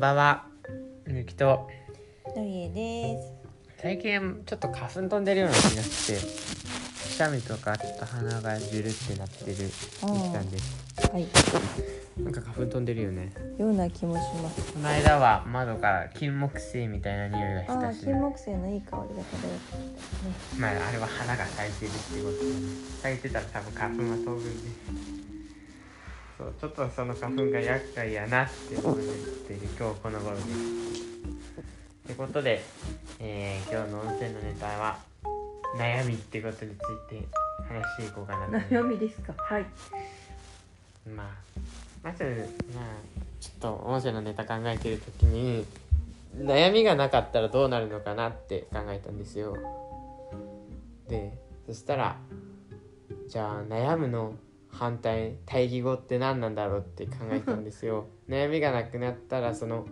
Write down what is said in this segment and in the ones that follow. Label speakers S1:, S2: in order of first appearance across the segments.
S1: んばんはゆきと
S2: のりえです。
S1: 最近ちょっと花粉飛んでるような気がしてくしゃみとかちょっと鼻がジュルってなってるゆきたんです
S2: はい。
S1: なんか花粉飛んでるよね
S2: ような気もします。
S1: この間は窓から金木犀みたいな匂いがしたし
S2: 金木犀のいい香りが漂ってね。
S1: まああれは花が咲いてるってことで、ね、咲いてたら多分花粉は飛ぶんでちょっとその花粉が厄介やなって思っている今日この頃ですってことで、えー今日の温泉のネタは悩みってことについて話していこうかなと
S2: 悩みですか？はい。
S1: まあまずまあちょっと音声のネタ考えてる時に悩みがなかったらどうなるのかなって考えたんですよでそしたらじゃあ悩むの反対対義語って何なんだろうって考えたんですよ 悩みがなくなったらその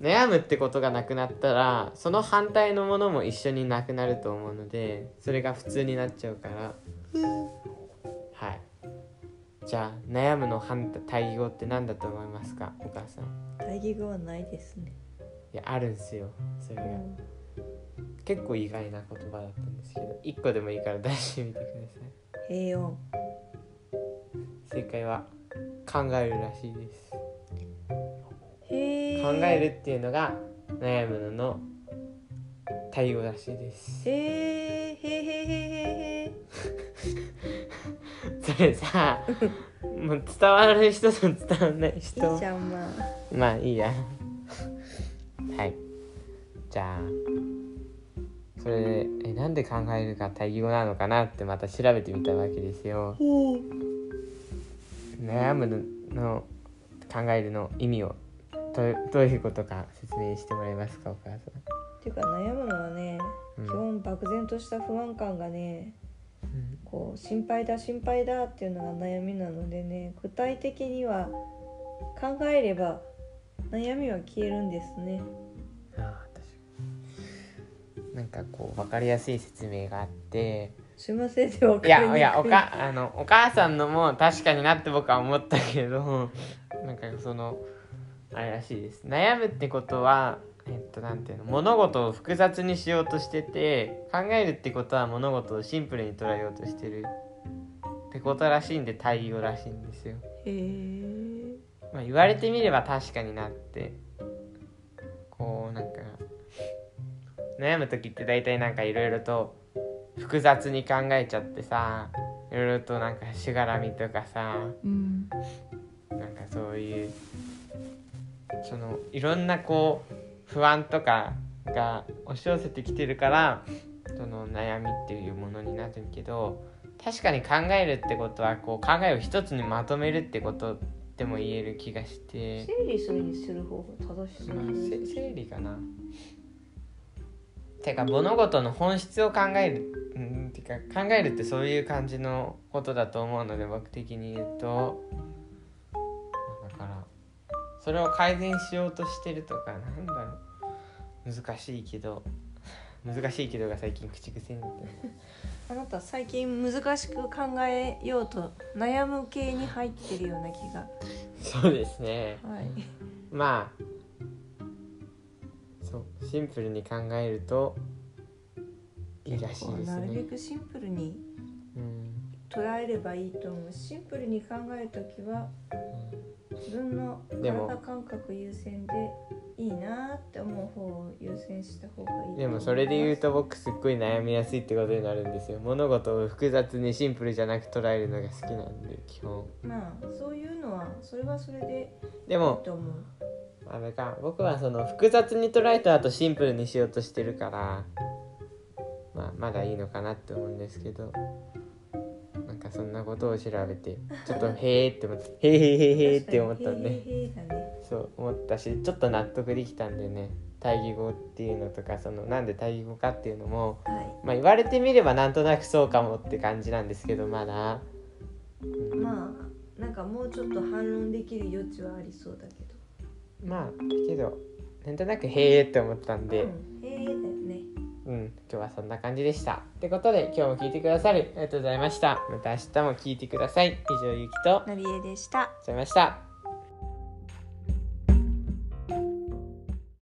S1: 悩むってことがなくなったらその反対のものも一緒になくなると思うのでそれが普通になっちゃうからはいじゃあ悩むの反対対義語って何だと思いますかお母さん
S2: 対義語はないですね。
S1: いやあるんすよそれが
S2: うん。
S1: 結構意外な言葉だったんですけど1個でもいいから出してみてください
S2: 平穏。
S1: 正解は考えるらしいです。考えるっていうのが悩むのの対義語らしいです
S2: へえ。へえへえへえ。
S1: それさもう伝わる人と伝わらない
S2: いい
S1: 人
S2: じゃん、まあ。
S1: まあいいやはいじゃあそれでえなんで考えるが対義語なのかなってまた調べてみたわけですよ悩むのの考えるの意味をどういうことか説明してもらえますかお母さん。
S2: っていうか悩むのはね、
S1: うん。
S2: 基本漠然とした不安感がね、
S1: うん。
S2: こう心配だ心配だっていうのが悩みなのでね、具体的には考えれば悩みは消えるんですね。
S1: ああ確かに。なんかこう分かりやすい説明があって
S2: すいませんね、わか
S1: いやいやおかあのお母さんのも確かになって僕は思ったけどなんかそのあれらしいです。悩むってことはえっとなんていうの物事を複雑にしようとしてて考えるってことは物事をシンプルに捉えようとしてるってことらしいんで対応らしいんですよ、
S2: へえ。
S1: まあ、言われてみれば確かになってこうなんか悩む時って大体なんかいろいろと複雑に考えちゃってさいろいろとなんかしがらみとかさ
S2: うん。
S1: なんかそういうそのいろんなこう不安とかが押し寄せてきてるからその悩みっていうものになってるけど確かに考えるってことはこう考えを一つにまとめるってことでも言える気がして。
S2: 整理する方が正しそう
S1: まあ整理かなてか物事の本質を考えるうんてか考えるってそういう感じのことだと思うので僕的に言うと。だからそれを改善しようとしてるとかなんだろう。難しいけど 難しいけどが最近口癖になってる
S2: あなた最近難しく考えようと悩む系に入ってるような気が。
S1: そうですね。
S2: はい。
S1: まあそう。シンプルに考えるといいらしいです
S2: なるべ
S1: ね
S2: くシンプルに
S1: うん。
S2: 捉えればいいと思う。シンプルに考えるときは自分の体感覚優先でいいなって思う方を優先した方がいい
S1: でもそれで言う
S2: と
S1: と僕すっごい悩みやすいってことになるんですよ。物事を複雑にシンプルじゃなく捉えるのが好きなんで基本。
S2: まあそういうのはそれはそれでいい
S1: でも
S2: と思う
S1: あれか。僕はその複雑に捉えた後シンプルにしようとしてるからまあまだいいのかなって思うんですけどなんかそんなことを調べてちょっとへーって思ってへーへーへーへーって思ったんで。そう思ったしちょっと納得できたんでね。対義語っていうのとかそのなんで対義語かっていうのも
S2: はい。
S1: まあ言われてみればなんとなくそうかもって感じなんですけどまだ、うん
S2: まあなんかもうちょっと反論できる余地はありそうだけど
S1: まあけどなんとなくへえって思ったんで、
S2: うん、へえだよね
S1: うん、今日はそんな感じでした。ってことで今日も聞いてくださりありがとうございました。また明日も聞いてください。以上ゆきとありがとう
S2: なりえでした
S1: ございました。